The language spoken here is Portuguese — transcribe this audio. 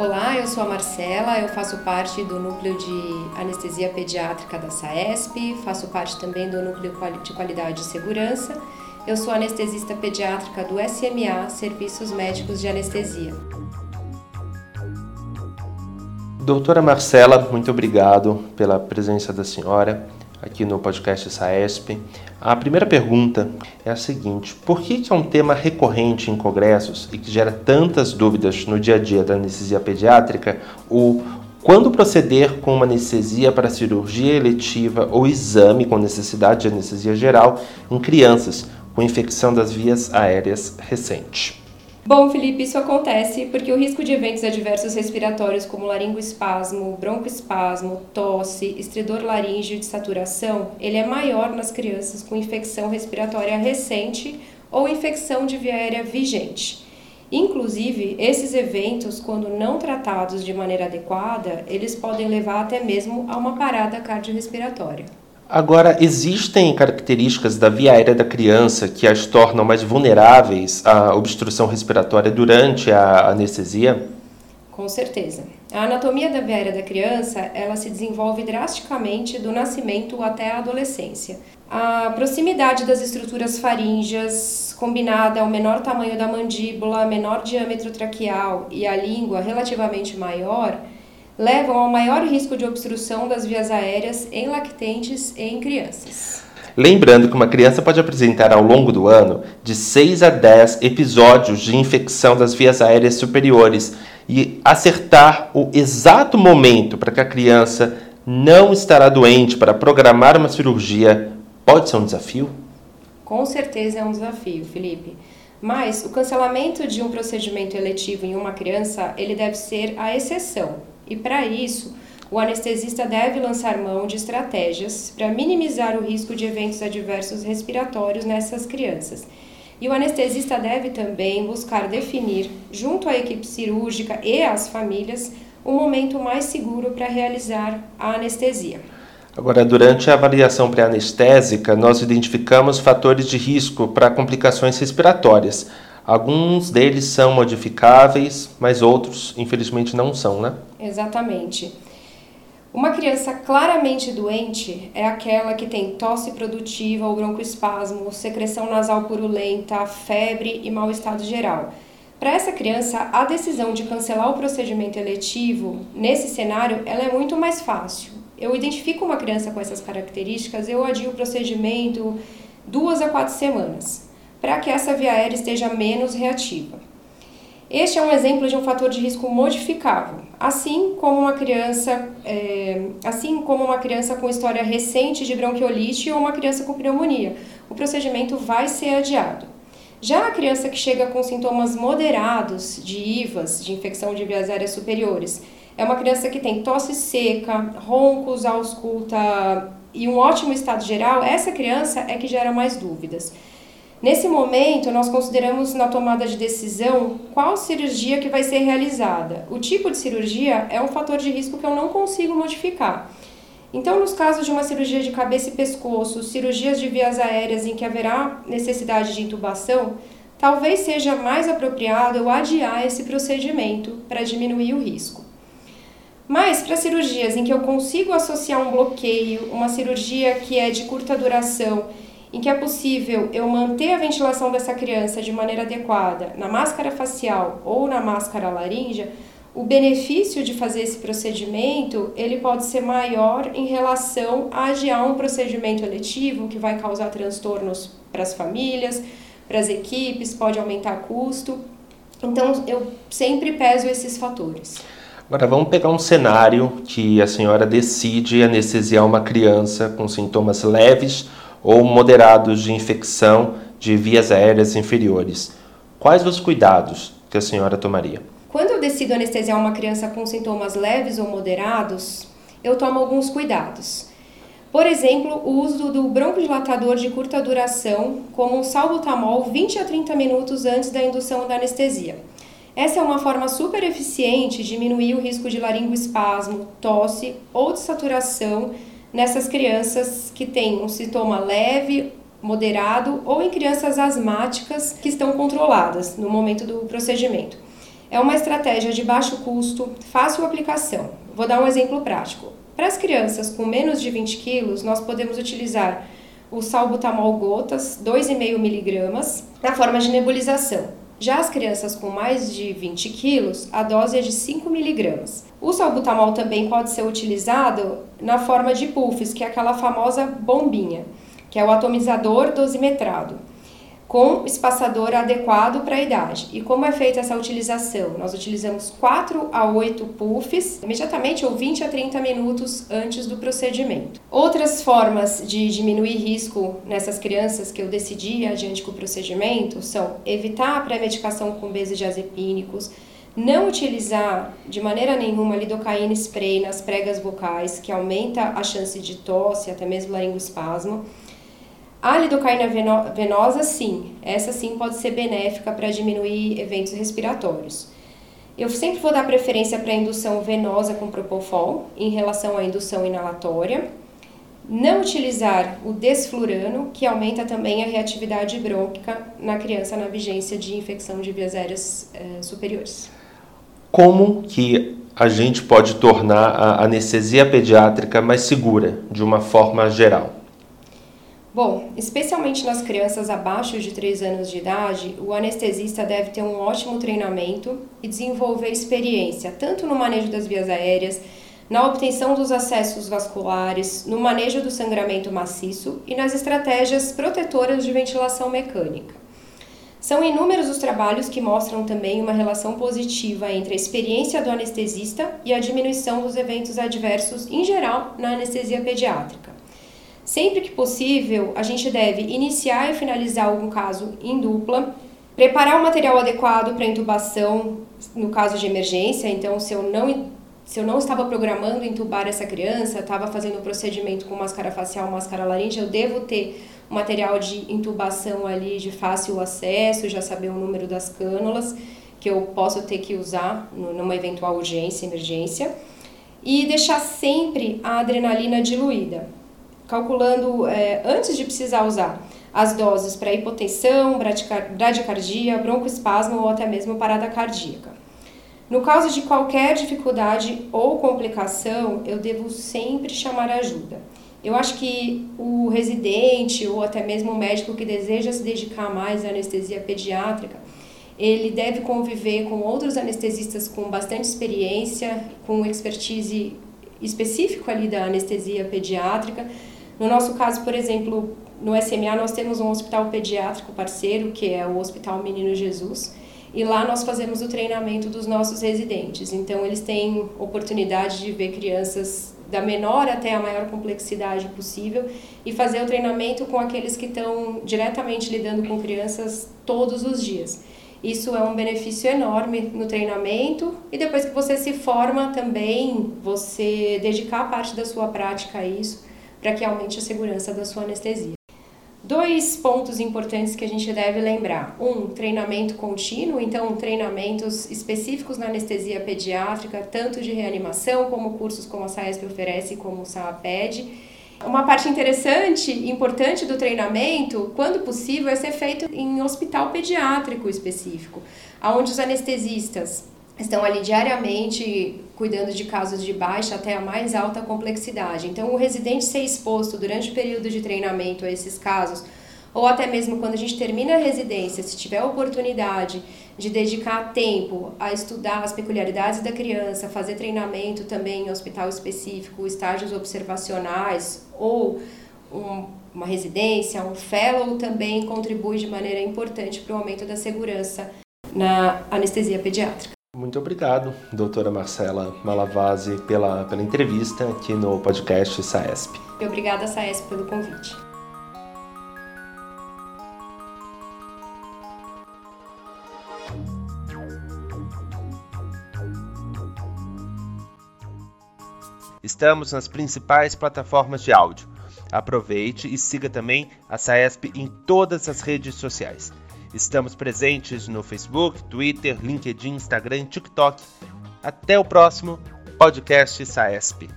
Olá, eu sou a Marcela, eu faço parte do núcleo de anestesia pediátrica da SAESP, faço parte também do núcleo de qualidade e segurança. Eu sou anestesista pediátrica do SMA, Serviços Médicos de Anestesia. Doutora Marcela, muito obrigado pela presença da senhora aqui no podcast SAESP. A primeira pergunta é a seguinte: por que, é um tema recorrente em congressos e que gera tantas dúvidas no dia a dia da anestesia pediátrica o quando proceder com uma anestesia para cirurgia eletiva ou exame com necessidade de anestesia geral em crianças com infecção das vias aéreas recente? Bom, Felipe, isso acontece porque o risco de eventos adversos respiratórios como laringoespasmo, broncoespasmo, tosse, estridor laríngeo de saturação, ele é maior nas crianças com infecção respiratória recente ou infecção de via aérea vigente. Inclusive, esses eventos, quando não tratados de maneira adequada, eles podem levar até mesmo a uma parada cardiorrespiratória. Agora, existem características da via aérea da criança que as tornam mais vulneráveis à obstrução respiratória durante a anestesia? Com certeza. A anatomia da via aérea da criança, ela se desenvolve drasticamente do nascimento até a adolescência. A proximidade das estruturas faríngeas, combinada ao menor tamanho da mandíbula, menor diâmetro traqueal e a língua relativamente maior, levam ao maior risco de obstrução das vias aéreas em lactentes e em crianças. Lembrando que uma criança pode apresentar ao longo do ano de 6 a 10 episódios de infecção das vias aéreas superiores e acertar o exato momento para que a criança não estará doente para programar uma cirurgia pode ser um desafio? Com certeza é um desafio, Felipe. Mas o cancelamento de um procedimento eletivo em uma criança, ele deve ser a exceção e para isso, o anestesista deve lançar mão de estratégias para minimizar o risco de eventos adversos respiratórios nessas crianças. E o anestesista deve também buscar definir, junto à equipe cirúrgica e às famílias, o momento mais seguro para realizar a anestesia. Agora, durante a avaliação pré-anestésica, nós identificamos fatores de risco para complicações respiratórias. Alguns deles são modificáveis, mas outros, infelizmente, não são, né? Exatamente. Uma criança claramente doente é aquela que tem tosse produtiva ou broncoespasmo, secreção nasal purulenta, febre e mau estado geral. Para essa criança, a decisão de cancelar o procedimento eletivo, nesse cenário, ela é muito mais fácil. Eu identifico uma criança com essas características, eu adio o procedimento duas a quatro semanas para que essa via aérea esteja menos reativa. Este é um exemplo de um fator de risco modificável, assim como uma criança, é, assim como uma criança com história recente de bronquiolite ou uma criança com pneumonia. O procedimento vai ser adiado. Já a criança que chega com sintomas moderados de IVAs, de infecção de vias aéreas superiores, é uma criança que tem tosse seca, roncos, ausculta e um ótimo estado geral, essa criança é que gera mais dúvidas. Nesse momento, nós consideramos na tomada de decisão qual cirurgia que vai ser realizada. O tipo de cirurgia é um fator de risco que eu não consigo modificar. Então, nos casos de uma cirurgia de cabeça e pescoço, cirurgias de vias aéreas em que haverá necessidade de intubação, talvez seja mais apropriado eu adiar esse procedimento para diminuir o risco. Mas para cirurgias em que eu consigo associar um bloqueio, uma cirurgia que é de curta duração em que é possível eu manter a ventilação dessa criança de maneira adequada na máscara facial ou na máscara laríngea, o benefício de fazer esse procedimento ele pode ser maior em relação a adiar um procedimento eletivo que vai causar transtornos para as famílias, para as equipes, pode aumentar custo. Então eu sempre peso esses fatores. Agora vamos pegar um cenário que a senhora decide anestesiar uma criança com sintomas leves ou moderados de infecção de vias aéreas inferiores. Quais os cuidados que a senhora tomaria? Quando eu decido anestesiar uma criança com sintomas leves ou moderados, eu tomo alguns cuidados. Por exemplo, o uso do broncodilatador de curta duração, como um salbutamol 20 a 30 minutos antes da indução da anestesia. Essa é uma forma super eficiente de diminuir o risco de laringoespasmo, tosse ou de saturação nessas crianças que têm um sintoma leve, moderado ou em crianças asmáticas que estão controladas no momento do procedimento. É uma estratégia de baixo custo, fácil aplicação. Vou dar um exemplo prático. Para as crianças com menos de 20 quilos, nós podemos utilizar o salbutamol gotas, 2,5 miligramas, na forma de nebulização. Já as crianças com mais de 20 quilos, a dose é de 5 miligramas. O salbutamol também pode ser utilizado na forma de puffs, que é aquela famosa bombinha, que é o atomizador dosimetrado com espaçador adequado para a idade. E como é feita essa utilização? Nós utilizamos 4 a 8 puffs imediatamente ou 20 a 30 minutos antes do procedimento. Outras formas de diminuir risco nessas crianças que eu decidi adiante com o procedimento são evitar a pré-medicação com benzodiazepínicos, não utilizar de maneira nenhuma lidocaína spray nas pregas vocais, que aumenta a chance de tosse, até mesmo laringoespasmo. A lidocaína venosa, sim, essa sim pode ser benéfica para diminuir eventos respiratórios. Eu sempre vou dar preferência para indução venosa com propofol em relação à indução inalatória. Não utilizar o desflurano, que aumenta também a reatividade brônquica na criança na vigência de infecção de vias aéreas eh, superiores. Como que a gente pode tornar a anestesia pediátrica mais segura, de uma forma geral? Bom, especialmente nas crianças abaixo de 3 anos de idade, o anestesista deve ter um ótimo treinamento e desenvolver experiência tanto no manejo das vias aéreas, na obtenção dos acessos vasculares, no manejo do sangramento maciço e nas estratégias protetoras de ventilação mecânica. São inúmeros os trabalhos que mostram também uma relação positiva entre a experiência do anestesista e a diminuição dos eventos adversos em geral na anestesia pediátrica. Sempre que possível, a gente deve iniciar e finalizar algum caso em dupla, preparar o material adequado para intubação no caso de emergência. Então, se eu não se eu não estava programando intubar essa criança, estava fazendo o procedimento com máscara facial, máscara laríngea, eu devo ter o material de intubação ali de fácil acesso, já saber o número das cânulas que eu posso ter que usar numa eventual urgência, emergência, e deixar sempre a adrenalina diluída calculando é, antes de precisar usar as doses para hipotensão, bradicardia, broncoespasmo ou até mesmo parada cardíaca. No caso de qualquer dificuldade ou complicação, eu devo sempre chamar ajuda. Eu acho que o residente ou até mesmo o médico que deseja se dedicar mais à anestesia pediátrica, ele deve conviver com outros anestesistas com bastante experiência, com expertise específico ali da anestesia pediátrica, no nosso caso, por exemplo, no SMA nós temos um hospital pediátrico parceiro, que é o Hospital Menino Jesus, e lá nós fazemos o treinamento dos nossos residentes. Então eles têm oportunidade de ver crianças da menor até a maior complexidade possível e fazer o treinamento com aqueles que estão diretamente lidando com crianças todos os dias. Isso é um benefício enorme no treinamento e depois que você se forma também, você dedicar parte da sua prática a isso para que aumente a segurança da sua anestesia. Dois pontos importantes que a gente deve lembrar. Um, treinamento contínuo, então treinamentos específicos na anestesia pediátrica, tanto de reanimação como cursos como a SAESP oferece, como o SAAPED. Uma parte interessante e importante do treinamento, quando possível, é ser feito em hospital pediátrico específico, onde os anestesistas estão ali diariamente cuidando de casos de baixa até a mais alta complexidade. Então, o residente ser exposto durante o período de treinamento a esses casos, ou até mesmo quando a gente termina a residência, se tiver oportunidade de dedicar tempo a estudar as peculiaridades da criança, fazer treinamento também em hospital específico, estágios observacionais ou um, uma residência, um fellow também contribui de maneira importante para o aumento da segurança na anestesia pediátrica. Muito obrigado, doutora Marcela Malavase, pela, pela entrevista aqui no podcast SAESP. E obrigada, SAESP, pelo convite. Estamos nas principais plataformas de áudio. Aproveite e siga também a SAESP em todas as redes sociais. Estamos presentes no Facebook, Twitter, LinkedIn, Instagram TikTok. Até o próximo podcast SAESP.